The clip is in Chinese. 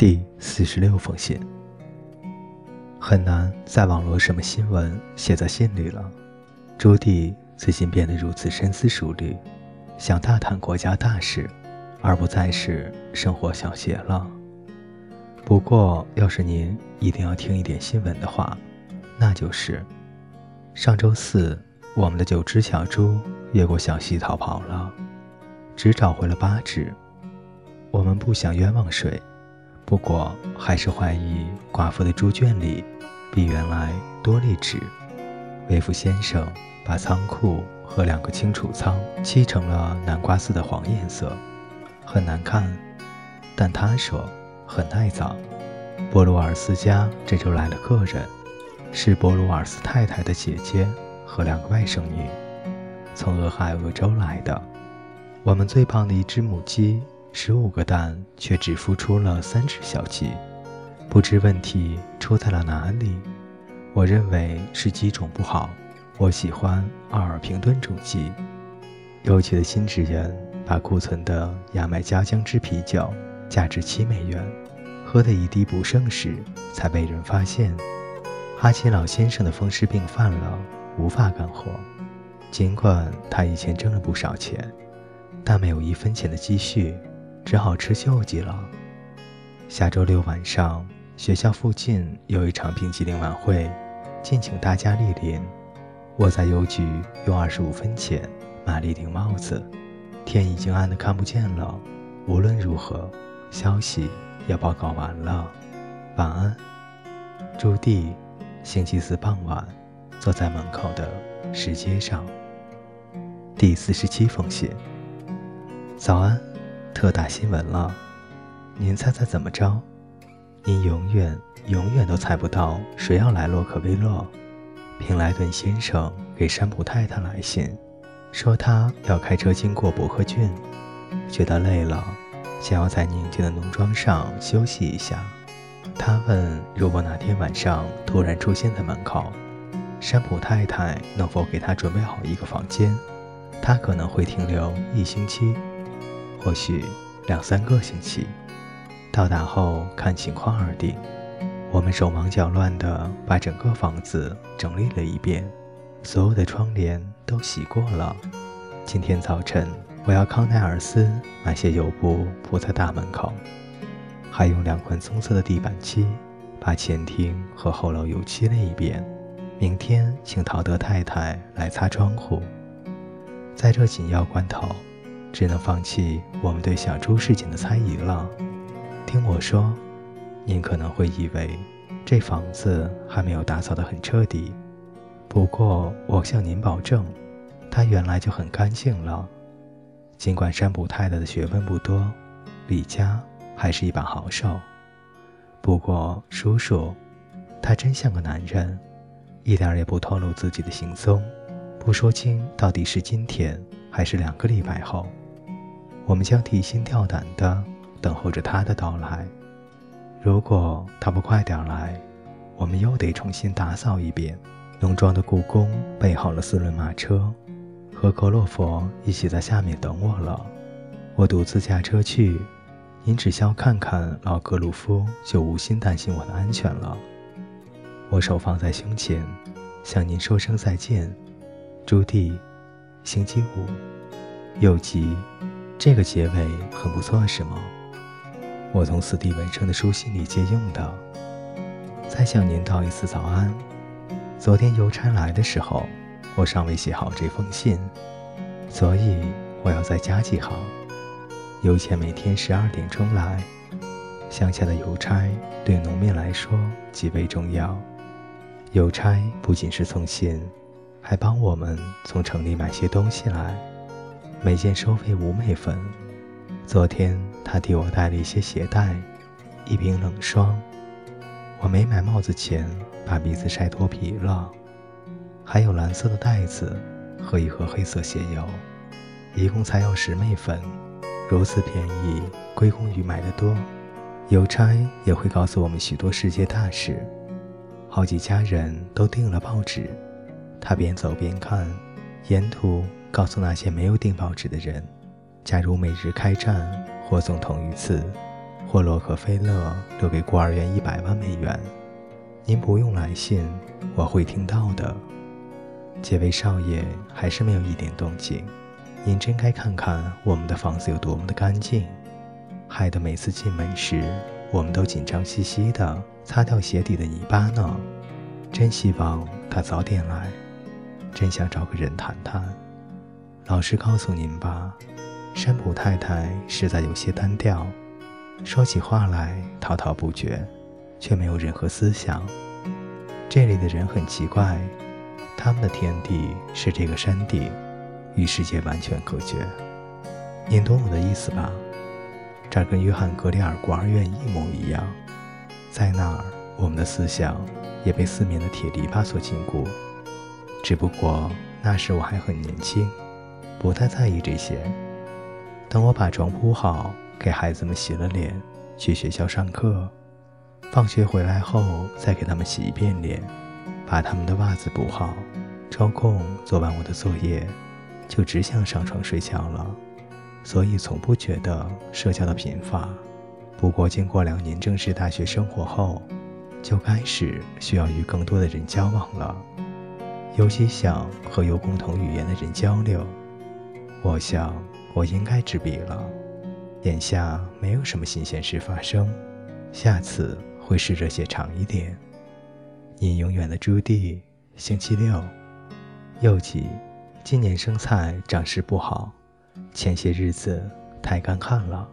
第四十六封信。很难在网络什么新闻写在信里了。朱棣最近变得如此深思熟虑，想大谈国家大事，而不再是生活小节了。不过，要是您一定要听一点新闻的话，那就是上周四，我们的九只小猪越过小溪逃跑了，只找回了八只。我们不想冤枉谁。不过，还是怀疑寡妇的猪圈里比原来多了一只。维夫先生把仓库和两个清储仓漆成了南瓜色的黄颜色，很难看。但他说很耐脏。波鲁尔斯家这周来了客人，是波鲁尔斯太太的姐姐和两个外甥女，从俄亥俄州来的。我们最胖的一只母鸡。十五个蛋却只孵出了三只小鸡，不知问题出在了哪里。我认为是鸡种不好。我喜欢奥尔平顿种鸡。有趣的新职员把库存的牙买加姜汁啤酒价值七美元，喝得一滴不剩时才被人发现。哈奇老先生的风湿病犯了，无法干活。尽管他以前挣了不少钱，但没有一分钱的积蓄。只好吃救济了。下周六晚上，学校附近有一场冰激凌晚会，敬请大家莅临。我在邮局用二十五分钱买了一顶帽子。天已经暗得看不见了。无论如何，消息也报告完了。晚安，朱棣。星期四傍晚，坐在门口的石阶上。第四十七封信。早安。特大新闻了，您猜猜怎么着？您永远永远都猜不到谁要来洛克威勒。平莱顿先生给山普太太来信，说他要开车经过伯克郡，觉得累了，想要在宁静的农庄上休息一下。他问，如果哪天晚上突然出现在门口，山普太太能否给他准备好一个房间？他可能会停留一星期。或许两三个星期，到达后看情况而定。我们手忙脚乱地把整个房子整理了一遍，所有的窗帘都洗过了。今天早晨，我要康奈尔斯买些油布铺在大门口，还用两块棕色的地板漆把前厅和后楼油漆了一遍。明天请陶德太太来擦窗户。在这紧要关头。只能放弃我们对小猪事情的猜疑了。听我说，您可能会以为这房子还没有打扫得很彻底，不过我向您保证，它原来就很干净了。尽管山普太太的学问不多，李家还是一把好手。不过叔叔，他真像个男人，一点也不透露自己的行踪，不说清到底是今天还是两个礼拜后。我们将提心吊胆地等候着他的到来。如果他不快点来，我们又得重新打扫一遍。农庄的故宫备好了四轮马车，和格洛佛一起在下面等我了。我独自驾车去，您只需要看看老格鲁夫，就无心担心我的安全了。我手放在胸前，向您说声再见，朱棣。星期五，又急。这个结尾很不错，是吗？我从斯蒂文生的书信里借用的。再向您道一次早安。昨天邮差来的时候，我尚未写好这封信，所以我要再加记好。邮钱每天十二点钟来。乡下的邮差对农民来说极为重要。邮差不仅是送信，还帮我们从城里买些东西来。每件收费五美分。昨天他替我带了一些鞋带，一瓶冷霜。我没买帽子前把鼻子晒脱皮了。还有蓝色的袋子和一盒黑色鞋油，一共才要十美分，如此便宜，归功于买的多。邮差也会告诉我们许多世界大事。好几家人都订了报纸，他边走边看，沿途。告诉那些没有订报纸的人，假如每日开战或总统遇刺，或洛克菲勒留给孤儿院一百万美元。您不用来信，我会听到的。这位少爷还是没有一点动静。您真该看看我们的房子有多么的干净，害得每次进门时，我们都紧张兮兮的擦掉鞋底的泥巴呢。真希望他早点来，真想找个人谈谈。老实告诉您吧，山普太太实在有些单调，说起话来滔滔不绝，却没有任何思想。这里的人很奇怪，他们的天地是这个山顶。与世界完全隔绝，您懂我的意思吧？这儿跟约翰格里尔孤儿院一模一样，在那儿，我们的思想也被四面的铁篱笆所禁锢。只不过那时我还很年轻，不太在意这些。等我把床铺好，给孩子们洗了脸，去学校上课，放学回来后再给他们洗一遍脸，把他们的袜子补好，抽空做完我的作业。就只想上床睡觉了，所以从不觉得社交的贫乏。不过经过两年正式大学生活后，就开始需要与更多的人交往了，尤其想和有共同语言的人交流。我想我应该执笔了。眼下没有什么新鲜事发生，下次会试着写长一点。你永远的朱棣，星期六，又记。今年生菜长势不好，前些日子太干旱了。